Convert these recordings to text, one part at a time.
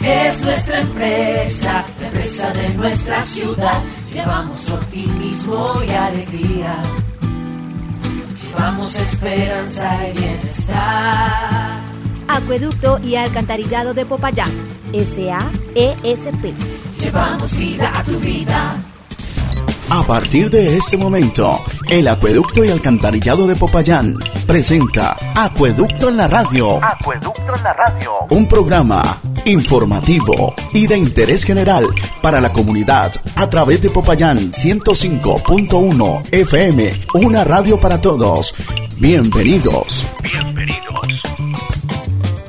es nuestra empresa, la empresa de nuestra ciudad. Llevamos optimismo y alegría. Llevamos esperanza y bienestar. Acueducto y Alcantarillado de Popayán, SAESP. Llevamos vida a tu vida. A partir de este momento, el Acueducto y Alcantarillado de Popayán presenta Acueducto en la Radio. Acueducto en la Radio. Un programa informativo y de interés general para la comunidad a través de Popayán 105.1 FM, una radio para todos. Bienvenidos. Bienvenidos.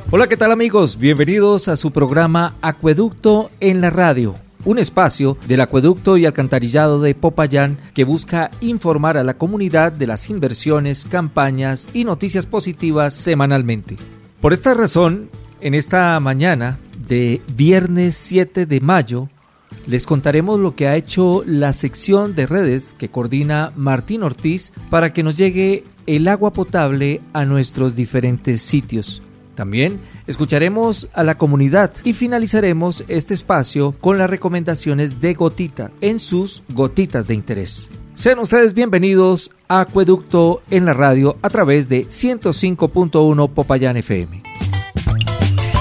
Hola, ¿qué tal amigos? Bienvenidos a su programa Acueducto en la Radio un espacio del acueducto y alcantarillado de Popayán que busca informar a la comunidad de las inversiones, campañas y noticias positivas semanalmente. Por esta razón, en esta mañana de viernes 7 de mayo, les contaremos lo que ha hecho la sección de redes que coordina Martín Ortiz para que nos llegue el agua potable a nuestros diferentes sitios. También escucharemos a la comunidad y finalizaremos este espacio con las recomendaciones de Gotita en sus gotitas de interés. Sean ustedes bienvenidos a Acueducto en la radio a través de 105.1 Popayán FM.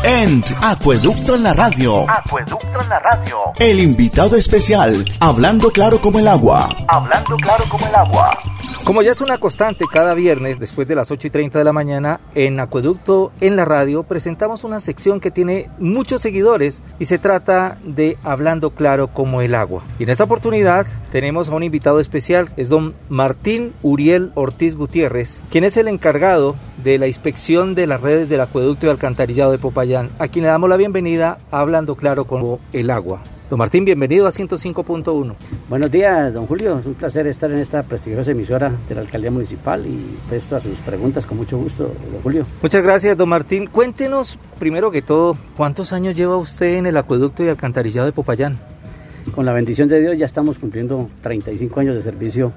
En Acueducto en la radio. Acueducto en la Radio. El invitado especial, hablando claro como el agua. Hablando claro como el agua. Como ya es una constante, cada viernes después de las 8 y 30 de la mañana, en Acueducto en la radio presentamos una sección que tiene muchos seguidores y se trata de Hablando claro como el agua. Y en esta oportunidad tenemos a un invitado especial, es don Martín Uriel Ortiz Gutiérrez, quien es el encargado de la inspección de las redes del acueducto y alcantarillado de Popayán, a quien le damos la bienvenida a Hablando claro como el agua. Don Martín, bienvenido a 105.1. Buenos días, don Julio. Es un placer estar en esta prestigiosa emisora de la Alcaldía Municipal y presto a sus preguntas con mucho gusto, don Julio. Muchas gracias, don Martín. Cuéntenos, primero que todo, ¿cuántos años lleva usted en el acueducto y alcantarillado de Popayán? Con la bendición de Dios ya estamos cumpliendo 35 años de servicio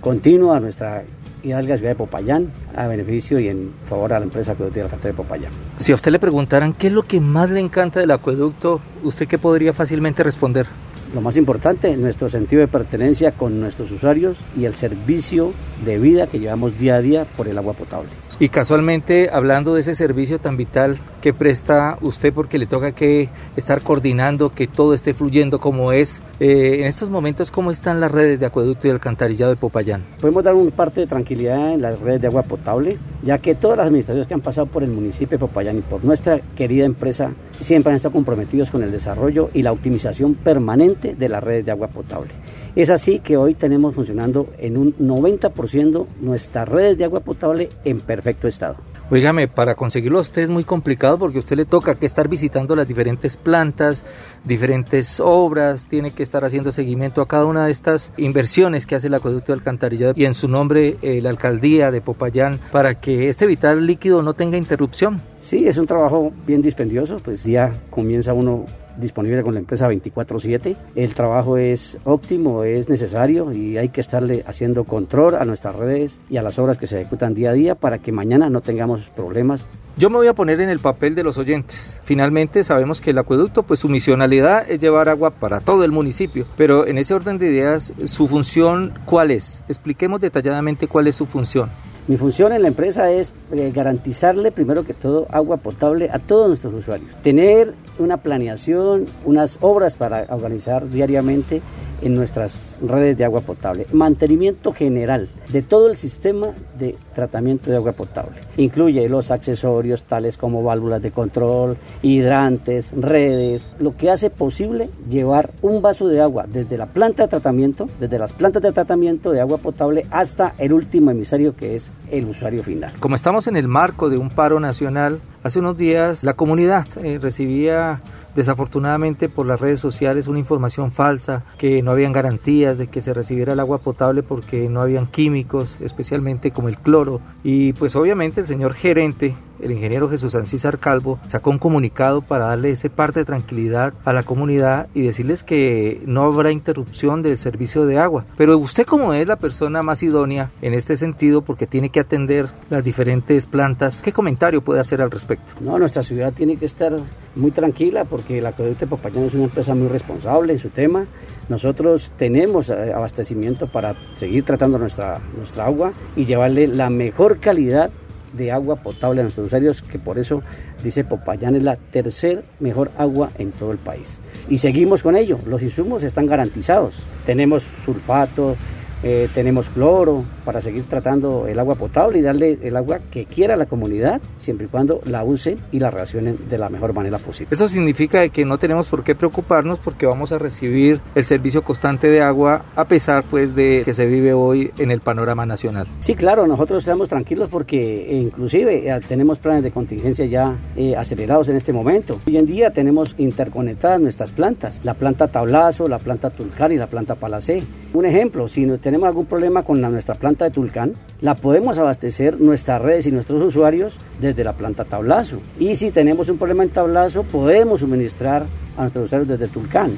continuo a nuestra hidalga ciudad de Popayán, a beneficio y en favor a la empresa Acueducto y Alcantara de Popayán. Si a usted le preguntaran qué es lo que más le encanta del acueducto, ¿usted qué podría fácilmente responder? Lo más importante, nuestro sentido de pertenencia con nuestros usuarios y el servicio de vida que llevamos día a día por el agua potable. Y casualmente, hablando de ese servicio tan vital que presta usted porque le toca que estar coordinando que todo esté fluyendo como es, eh, en estos momentos, ¿cómo están las redes de acueducto y alcantarillado de Popayán? Podemos dar un parte de tranquilidad en las redes de agua potable, ya que todas las administraciones que han pasado por el municipio de Popayán y por nuestra querida empresa siempre han estado comprometidos con el desarrollo y la optimización permanente de las redes de agua potable. Es así que hoy tenemos funcionando en un 90% nuestras redes de agua potable en perfecto estado. Oígame, para conseguirlo a usted es muy complicado porque a usted le toca que estar visitando las diferentes plantas, diferentes obras, tiene que estar haciendo seguimiento a cada una de estas inversiones que hace el acueducto de alcantarillado y en su nombre eh, la alcaldía de Popayán para que este vital líquido no tenga interrupción. Sí, es un trabajo bien dispendioso, pues ya comienza uno disponible con la empresa 24/7. El trabajo es óptimo, es necesario y hay que estarle haciendo control a nuestras redes y a las obras que se ejecutan día a día para que mañana no tengamos problemas. Yo me voy a poner en el papel de los oyentes. Finalmente sabemos que el acueducto, pues su misionalidad es llevar agua para todo el municipio, pero en ese orden de ideas, su función, ¿cuál es? Expliquemos detalladamente cuál es su función. Mi función en la empresa es eh, garantizarle primero que todo agua potable a todos nuestros usuarios. Tener una planeación, unas obras para organizar diariamente en nuestras redes de agua potable. Mantenimiento general de todo el sistema de tratamiento de agua potable. Incluye los accesorios tales como válvulas de control, hidrantes, redes, lo que hace posible llevar un vaso de agua desde la planta de tratamiento, desde las plantas de tratamiento de agua potable hasta el último emisario que es el usuario final. Como estamos en el marco de un paro nacional, hace unos días la comunidad eh, recibía desafortunadamente por las redes sociales una información falsa, que no habían garantías de que se recibiera el agua potable porque no habían químicos, especialmente como el cloro. Y pues obviamente el señor gerente el ingeniero Jesús Ancísar Calvo sacó un comunicado para darle ese parte de tranquilidad a la comunidad y decirles que no habrá interrupción del servicio de agua. Pero usted como es la persona más idónea en este sentido porque tiene que atender las diferentes plantas, ¿qué comentario puede hacer al respecto? No, nuestra ciudad tiene que estar muy tranquila porque el acueducto de Popayán es una empresa muy responsable en su tema. Nosotros tenemos eh, abastecimiento para seguir tratando nuestra, nuestra agua y llevarle la mejor calidad de agua potable a nuestros usuarios, que por eso dice Popayán es la tercer mejor agua en todo el país. Y seguimos con ello, los insumos están garantizados. Tenemos sulfato, eh, tenemos cloro para seguir tratando el agua potable y darle el agua que quiera la comunidad, siempre y cuando la use y la relacionen de la mejor manera posible. Eso significa que no tenemos por qué preocuparnos porque vamos a recibir el servicio constante de agua a pesar pues de que se vive hoy en el panorama nacional. Sí, claro, nosotros estamos tranquilos porque eh, inclusive eh, tenemos planes de contingencia ya acelerados en este momento. Hoy en día tenemos interconectadas nuestras plantas, la planta Tablazo, la planta Tulcar y la planta Palacé. Un ejemplo, si no tenemos algún problema con nuestra planta de Tulcán, la podemos abastecer nuestras redes y nuestros usuarios desde la planta Tablazo. Y si tenemos un problema en Tablazo, podemos suministrar a nuestros usuarios desde Tulcán.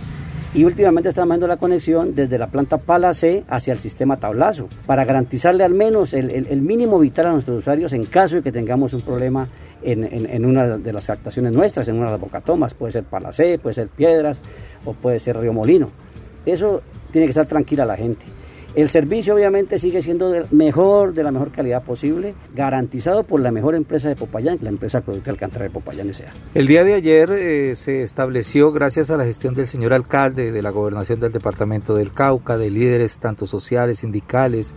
Y últimamente estamos haciendo la conexión desde la planta Palacé hacia el sistema Tablazo, para garantizarle al menos el, mínimo vital a nuestros usuarios en caso de que tengamos un problema en, una de las captaciones nuestras, en una de las bocatomas. Puede ser Palacé, puede ser Piedras o puede ser Río Molino. Eso tiene que estar tranquila la gente. El servicio obviamente sigue siendo del mejor, de la mejor calidad posible, garantizado por la mejor empresa de Popayán, la empresa Producto Alcántara de Popayán S.A. El día de ayer eh, se estableció, gracias a la gestión del señor alcalde de la gobernación del departamento del Cauca, de líderes tanto sociales, sindicales,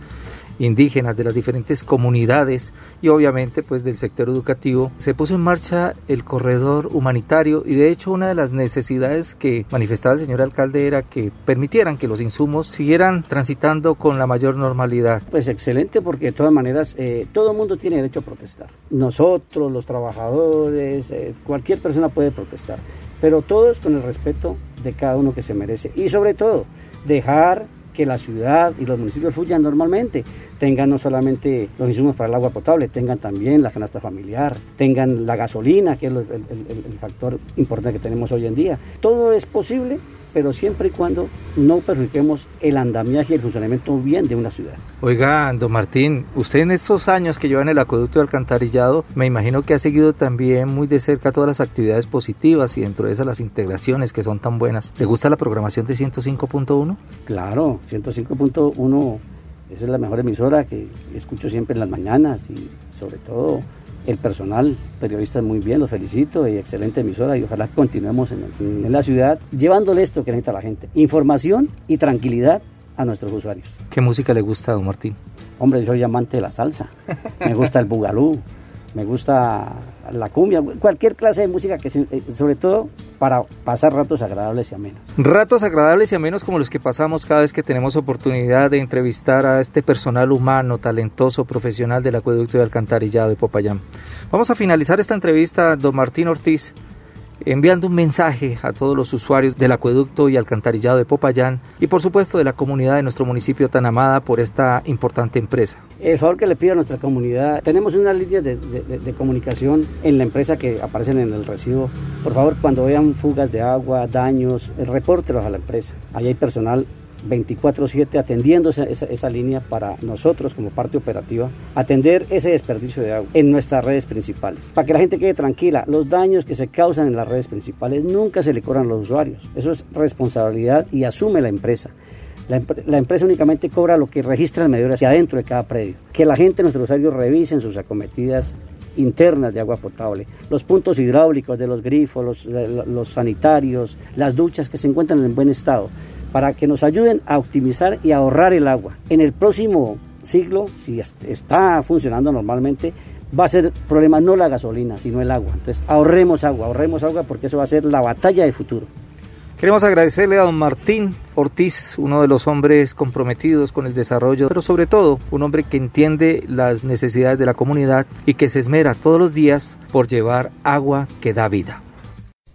indígenas de las diferentes comunidades y obviamente pues del sector educativo, se puso en marcha el corredor humanitario y de hecho una de las necesidades que manifestaba el señor alcalde era que permitieran que los insumos siguieran transitando con la mayor normalidad. Pues excelente porque de todas maneras eh, todo el mundo tiene derecho a protestar. Nosotros, los trabajadores, eh, cualquier persona puede protestar, pero todos con el respeto de cada uno que se merece y sobre todo dejar que la ciudad y los municipios fluyan normalmente, tengan no solamente los insumos para el agua potable, tengan también la canasta familiar, tengan la gasolina, que es el, el factor importante que tenemos hoy en día. Todo es posible pero siempre y cuando no perjudiquemos el andamiaje y el funcionamiento bien de una ciudad. Oiga, don Martín, usted en estos años que lleva en el acueducto de alcantarillado, me imagino que ha seguido también muy de cerca todas las actividades positivas y dentro de esas las integraciones que son tan buenas. ¿Le gusta la programación de 105.1? Claro, 105.1 esa es la mejor emisora que escucho siempre en las mañanas y sobre todo el personal periodista muy bien, los felicito y excelente emisora y ojalá continuemos en, la ciudad llevándole esto que necesita la gente, información y tranquilidad a nuestros usuarios. ¿Qué música le gusta, don Martín? Hombre, yo soy amante de la salsa, me gusta el bugalú, me gusta la cumbia, cualquier clase de música que eh, sobre todo para pasar ratos agradables y amenos. Ratos agradables y amenos como los que pasamos cada vez que tenemos oportunidad de entrevistar a este personal humano, talentoso, profesional del acueducto de alcantarillado de Popayán. Vamos a finalizar esta entrevista, don Martín Ortiz, enviando un mensaje a todos los usuarios del acueducto y alcantarillado de Popayán y por supuesto de la comunidad de nuestro municipio tan amada por esta importante empresa. El favor que le pido a nuestra comunidad, tenemos una línea de, comunicación en la empresa que aparecen en el recibo. Por favor, cuando vean fugas de agua, daños, repórtelos a la empresa. Ahí hay personal 24/7 atendiendo esa, esa, línea para nosotros como parte operativa, atender ese desperdicio de agua en nuestras redes principales. Para que la gente quede tranquila, los daños que se causan en las redes principales nunca se le cobran a los usuarios. Eso es responsabilidad y asume la empresa. La, empresa únicamente cobra lo que registra el medidor hacia adentro de cada predio. Que la gente, nuestros usuarios, revisen sus acometidas internas de agua potable, los puntos hidráulicos de los grifos, los, los sanitarios, las duchas que se encuentran en buen estado para que nos ayuden a optimizar y ahorrar el agua. En el próximo siglo, si está funcionando normalmente, va a ser problema no la gasolina, sino el agua. Entonces ahorremos agua, ahorremos agua porque eso va a ser la batalla del futuro. Queremos agradecerle a don Martín Ortiz, uno de los hombres comprometidos con el desarrollo, pero sobre todo un hombre que entiende las necesidades de la comunidad y que se esmera todos los días por llevar agua que da vida.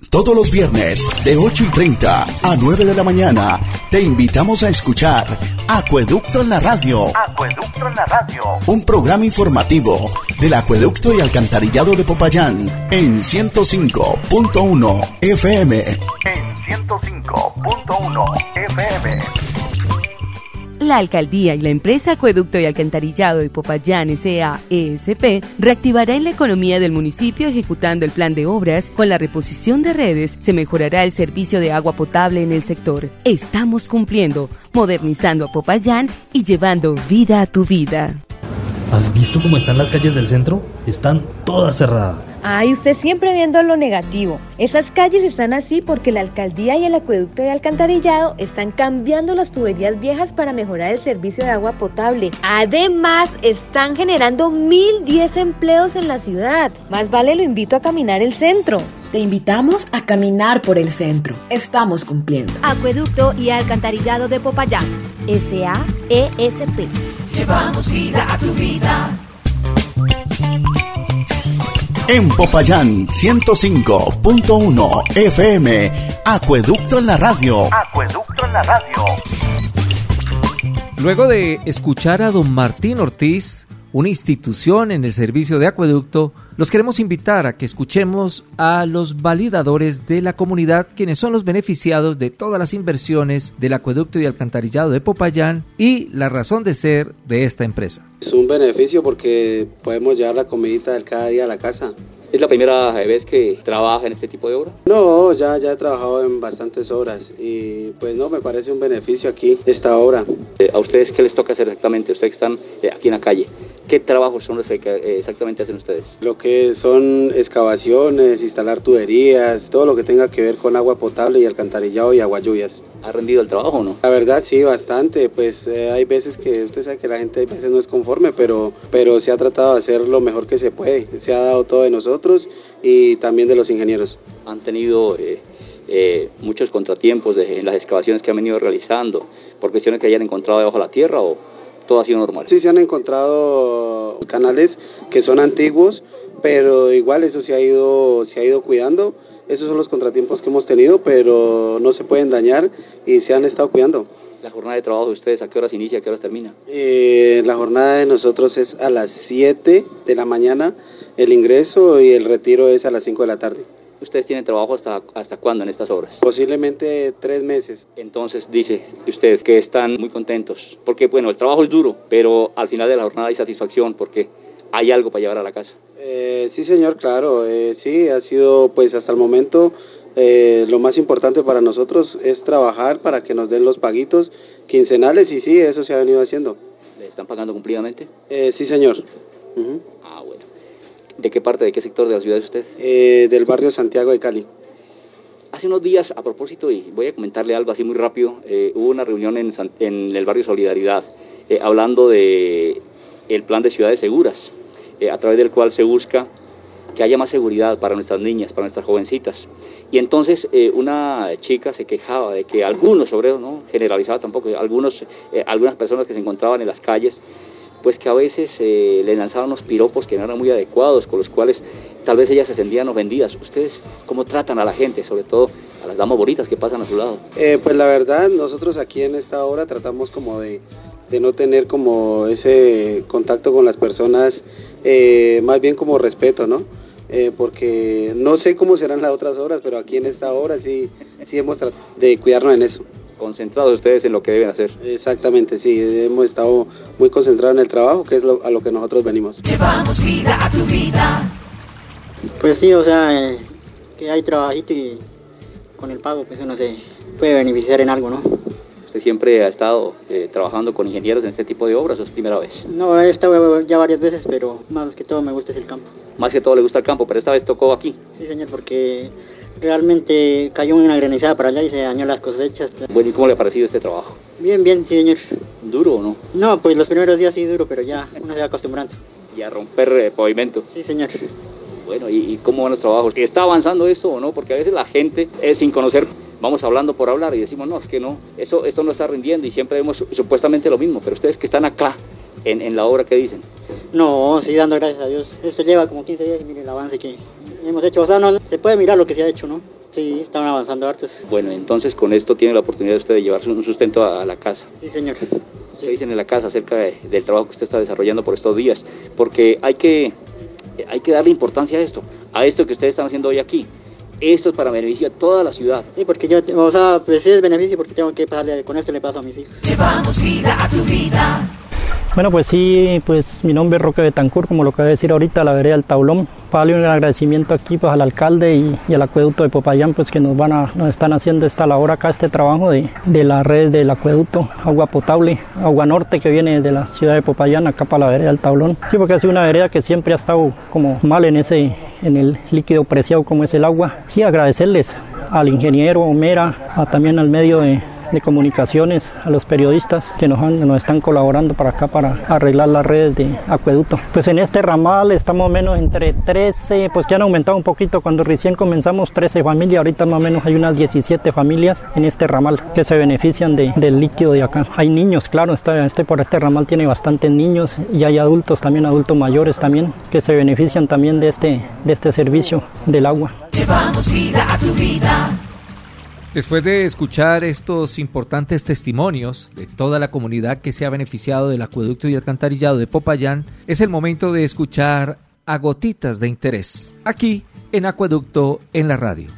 Todos los viernes de 8 y 30 a 9 de la mañana te invitamos a escuchar Acueducto en la Radio. Acueducto en la Radio. Un programa informativo del Acueducto y Alcantarillado de Popayán en 105.1 FM. En 105.1 FM. La alcaldía y la empresa Acueducto y Alcantarillado de Popayán S.A.E.S.P. reactivará en la economía del municipio ejecutando el plan de obras. Con la reposición de redes se mejorará el servicio de agua potable en el sector. Estamos cumpliendo, modernizando a Popayán y llevando vida a tu vida. ¿Has visto cómo están las calles del centro? Están todas cerradas. Ay, usted siempre viendo lo negativo. Esas calles están así porque la alcaldía y el acueducto de alcantarillado están cambiando las tuberías viejas para mejorar el servicio de agua potable. Además, están generando 1010 empleos en la ciudad. Más vale lo invito a caminar el centro. Te invitamos a caminar por el centro. Estamos cumpliendo. Acueducto y alcantarillado de Popayán. S.A.E.S.P. Llevamos vida a tu vida. En Popayán 105.1 FM, Acueducto en la radio. Acueducto en la radio. Luego de escuchar a don Martín Ortiz, una institución en el servicio de acueducto, los queremos invitar a que escuchemos a los validadores de la comunidad, quienes son los beneficiados de todas las inversiones del acueducto y alcantarillado de Popayán y la razón de ser de esta empresa. Es un beneficio porque podemos llevar la comidita del cada día a la casa. ¿Es la primera vez que trabaja en este tipo de obra? No, ya, ya he trabajado en bastantes obras y pues no, me parece un beneficio aquí esta obra. Eh, ¿A ustedes qué les toca hacer exactamente? Ustedes que están eh, aquí en la calle. ¿Qué trabajos son los que eh, exactamente hacen ustedes? Lo que son excavaciones, instalar tuberías, todo lo que tenga que ver con agua potable y alcantarillado y agua lluvias. ¿Ha rendido el trabajo o no? La verdad sí, bastante. Pues eh, hay veces que usted sabe que la gente a veces no es conforme, pero, pero se ha tratado de hacer lo mejor que se puede. Se ha dado todo de nosotros y también de los ingenieros. ¿Han tenido eh, eh, muchos contratiempos de, en las excavaciones que han venido realizando por cuestiones que hayan encontrado debajo de la tierra o todo ha sido normal? Sí, se han encontrado canales que son antiguos, pero igual eso se ha ido, se ha ido cuidando. Esos son los contratiempos que hemos tenido, pero no se pueden dañar y se han estado cuidando. ¿La jornada de trabajo de ustedes a qué horas inicia, a qué horas termina? Eh, la jornada de nosotros es a las 7 de la mañana el ingreso y el retiro es a las 5 de la tarde. ¿Ustedes tienen trabajo hasta, hasta cuándo en estas obras? Posiblemente tres meses. Entonces dice usted que están muy contentos, porque bueno, el trabajo es duro, pero al final de la jornada hay satisfacción porque hay algo para llevar a la casa. Eh, sí, señor, claro, eh, sí, ha sido pues hasta el momento eh, lo más importante para nosotros es trabajar para que nos den los paguitos quincenales y sí, eso se ha venido haciendo. ¿Le están pagando cumplidamente? Sí, señor. Ah. ¿De qué parte, de qué sector de la ciudad es usted? Eh, del barrio Santiago de Cali. Hace unos días, a propósito, y voy a comentarle algo así muy rápido, eh, hubo una reunión en, San- en el barrio Solidaridad, eh, hablando de el plan de ciudades seguras, a través del cual se busca que haya más seguridad para nuestras niñas, para nuestras jovencitas. Y entonces eh, una chica se quejaba de que algunos obreros, no generalizaba tampoco, algunos, eh, algunas personas que se encontraban en las calles, pues que a veces eh, le lanzaban unos piropos que no eran muy adecuados, con los cuales tal vez ellas se sentían ofendidas. ¿Ustedes cómo tratan a la gente, sobre todo a las damas bonitas que pasan a su lado? Eh, pues la verdad, nosotros aquí en esta obra tratamos como de, de no tener como ese contacto con las personas, eh, más bien como respeto, ¿no? Eh, porque no sé cómo serán las otras obras, pero aquí en esta obra sí, sí hemos tratado de cuidarnos en eso. Concentrados ustedes en lo que deben hacer. Exactamente, sí, hemos estado muy concentrados en el trabajo, que es lo- a lo que nosotros venimos. Llevamos vida a tu vida. Pues sí, o sea, eh, que hay trabajito y con el pago pues uno se puede beneficiar en algo, ¿no? Usted siempre ha estado eh, trabajando con ingenieros en este tipo de obras, ¿o es primera vez? No, he estado ya varias veces, pero más que todo me gusta es el campo. Más que todo le gusta el campo, pero esta vez tocó aquí. Sí, señor, porque realmente cayó una granizada para allá y se dañó las cosechas. Bueno, ¿y cómo le ha parecido este trabajo? Bien, bien, sí, señor. ¿Duro o no? No, pues los primeros días sí duro, pero ya uno se va acostumbrando. Y a romper eh, pavimento. Sí, señor. Bueno, ¿y, y cómo van los trabajos? ¿Está avanzando esto o no? Porque a veces la gente es sin conocer, vamos hablando por hablar y decimos, no, es que no, eso, esto no está rindiendo y siempre vemos su- supuestamente lo mismo, pero ustedes que están acá en, en la obra, ¿qué dicen? No, sí, dando gracias a Dios. Esto lleva como 15 días y mire el avance que hemos hecho. O sea, no, se puede mirar lo que se ha hecho, ¿no? Sí, están avanzando hartos. Bueno, entonces con esto tiene la oportunidad usted de llevarse un sustento a, a la casa. Sí, señor. ¿Qué dicen en la casa acerca de- del trabajo que usted está desarrollando por estos días? Porque hay que, hay que darle importancia a esto, a esto que ustedes están haciendo hoy aquí. Esto es para beneficio de toda la ciudad. Sí, porque yo, o sea, pues sí es beneficio porque tengo que pasarle, con esto le paso a mis hijos. Llevamos vida a tu vida. Bueno, pues sí, pues mi nombre es Roque Betancourt, como lo que voy a decir ahorita, la vereda del Taulón. Vale un agradecimiento aquí pues, al alcalde y, y, al acueducto de Popayán, pues que nos van a, nos están haciendo esta labor acá, este trabajo de, de la red del acueducto, agua potable, agua norte que viene de la ciudad de Popayán acá para la vereda del Taulón. Sí, porque ha sido una vereda que siempre ha estado como mal en ese, en el líquido preciado como es el agua. Sí, agradecerles al ingeniero Omera, a, también al medio de de comunicaciones, a los periodistas que nos, han, nos están colaborando para acá para arreglar las redes de acueducto. Pues en este ramal estamos menos entre 13, pues que han aumentado un poquito. Cuando recién comenzamos 13 familias, ahorita más o menos hay unas 17 familias en este ramal que se benefician de, del líquido de acá. Hay niños, claro, este, este, por este ramal tiene bastantes niños y hay adultos también, adultos mayores también, que se benefician también de este, de este servicio del agua. Llevamos vida a tu vida. Después de escuchar estos importantes testimonios de toda la comunidad que se ha beneficiado del acueducto y alcantarillado de Popayán, es el momento de escuchar a Gotitas de Interés, aquí en Acueducto en la radio.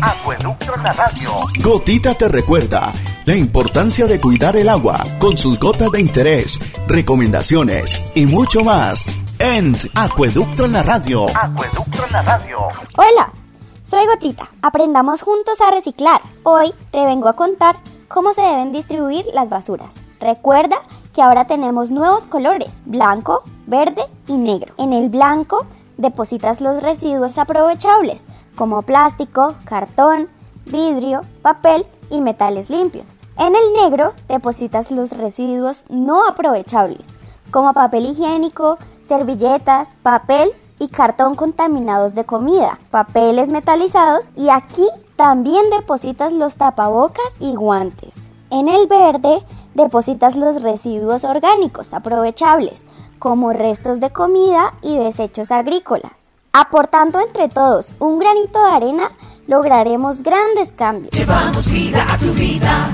Acueducto en la radio. Gotita te recuerda la importancia de cuidar el agua con sus gotas de interés, recomendaciones y mucho más en Acueducto en la radio. Acueducto en la radio. Hola. Soy Gotita, aprendamos juntos a reciclar. Hoy te vengo a contar cómo se deben distribuir las basuras. Recuerda que ahora tenemos nuevos colores, blanco, verde y negro. En el blanco depositas los residuos aprovechables, como plástico, cartón, vidrio, papel y metales limpios. En el negro depositas los residuos no aprovechables, como papel higiénico, servilletas, papel y cartón contaminados de comida, papeles metalizados y aquí también depositas los tapabocas y guantes. En el verde depositas los residuos orgánicos aprovechables, como restos de comida y desechos agrícolas. Aportando entre todos un granito de arena, lograremos grandes cambios. Llevamos vida a tu vida.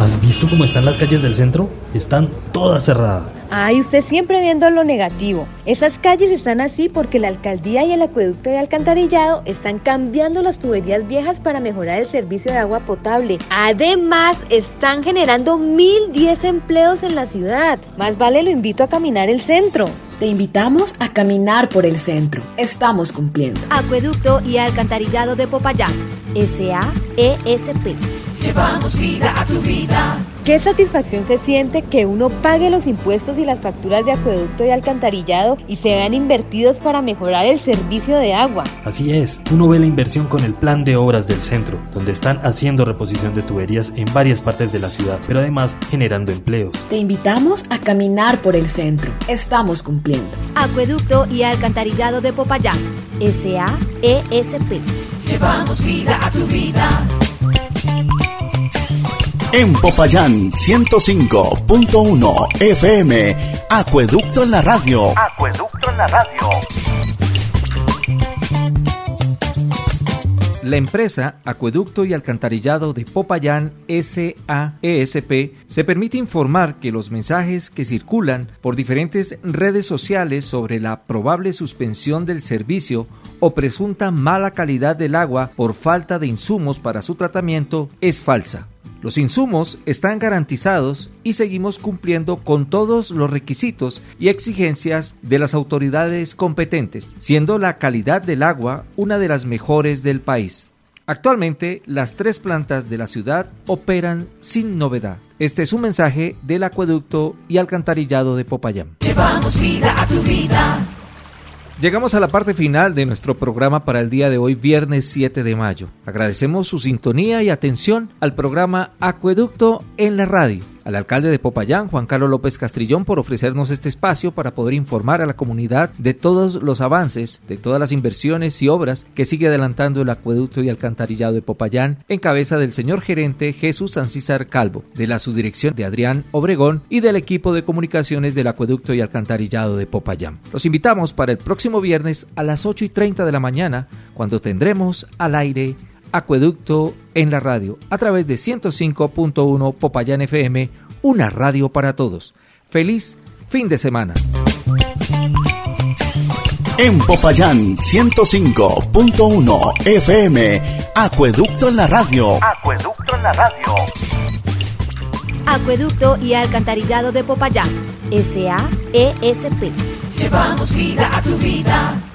¿Has visto cómo están las calles del centro? Están todas cerradas. Ay, usted siempre viendo lo negativo. Esas calles están así porque la alcaldía y el acueducto de alcantarillado están cambiando las tuberías viejas para mejorar el servicio de agua potable. Además, están generando 1010 empleos en la ciudad. Más vale lo invito a caminar el centro. Te invitamos a caminar por el centro. Estamos cumpliendo. Acueducto y alcantarillado de Popayán. SAESP. Llevamos vida a tu vida. Qué satisfacción se siente que uno pague los impuestos y las facturas de acueducto y alcantarillado y se vean invertidos para mejorar el servicio de agua. Así es, uno ve la inversión con el plan de obras del centro, donde están haciendo reposición de tuberías en varias partes de la ciudad, pero además generando empleos. Te invitamos a caminar por el centro. Estamos cumpliendo. Acueducto y alcantarillado de Popayán. SAESP. Llevamos vida a tu vida. En Popayán 105.1 FM, Acueducto en la radio. Acueducto en la radio. La empresa Acueducto y Alcantarillado de Popayán SAESP se permite informar que los mensajes que circulan por diferentes redes sociales sobre la probable suspensión del servicio o presunta mala calidad del agua por falta de insumos para su tratamiento es falsa. Los insumos están garantizados y seguimos cumpliendo con todos los requisitos y exigencias de las autoridades competentes, siendo la calidad del agua una de las mejores del país. Actualmente, las tres plantas de la ciudad operan sin novedad. Este es un mensaje del acueducto y alcantarillado de Popayán. Llevamos vida a tu vida. Llegamos a la parte final de nuestro programa para el día de hoy, viernes 7 de mayo. Agradecemos su sintonía y atención al programa Acueducto en la radio. Al alcalde de Popayán, Juan Carlos López Castrillón, por ofrecernos este espacio para poder informar a la comunidad de todos los avances, de todas las inversiones y obras que sigue adelantando el acueducto y alcantarillado de Popayán, en cabeza del señor gerente Jesús Ancísar Calvo, de la subdirección de Adrián Obregón y del equipo de comunicaciones del acueducto y alcantarillado de Popayán. Los invitamos para el próximo viernes a las 8 y 30 de la mañana, cuando tendremos al aire Acueducto en la radio, a través de 105.1 Popayán FM, una radio para todos. Feliz fin de semana. En Popayán 105.1 FM. Acueducto en la radio. Acueducto en la radio. Acueducto y Alcantarillado de Popayán, SAESP. Llevamos vida a tu vida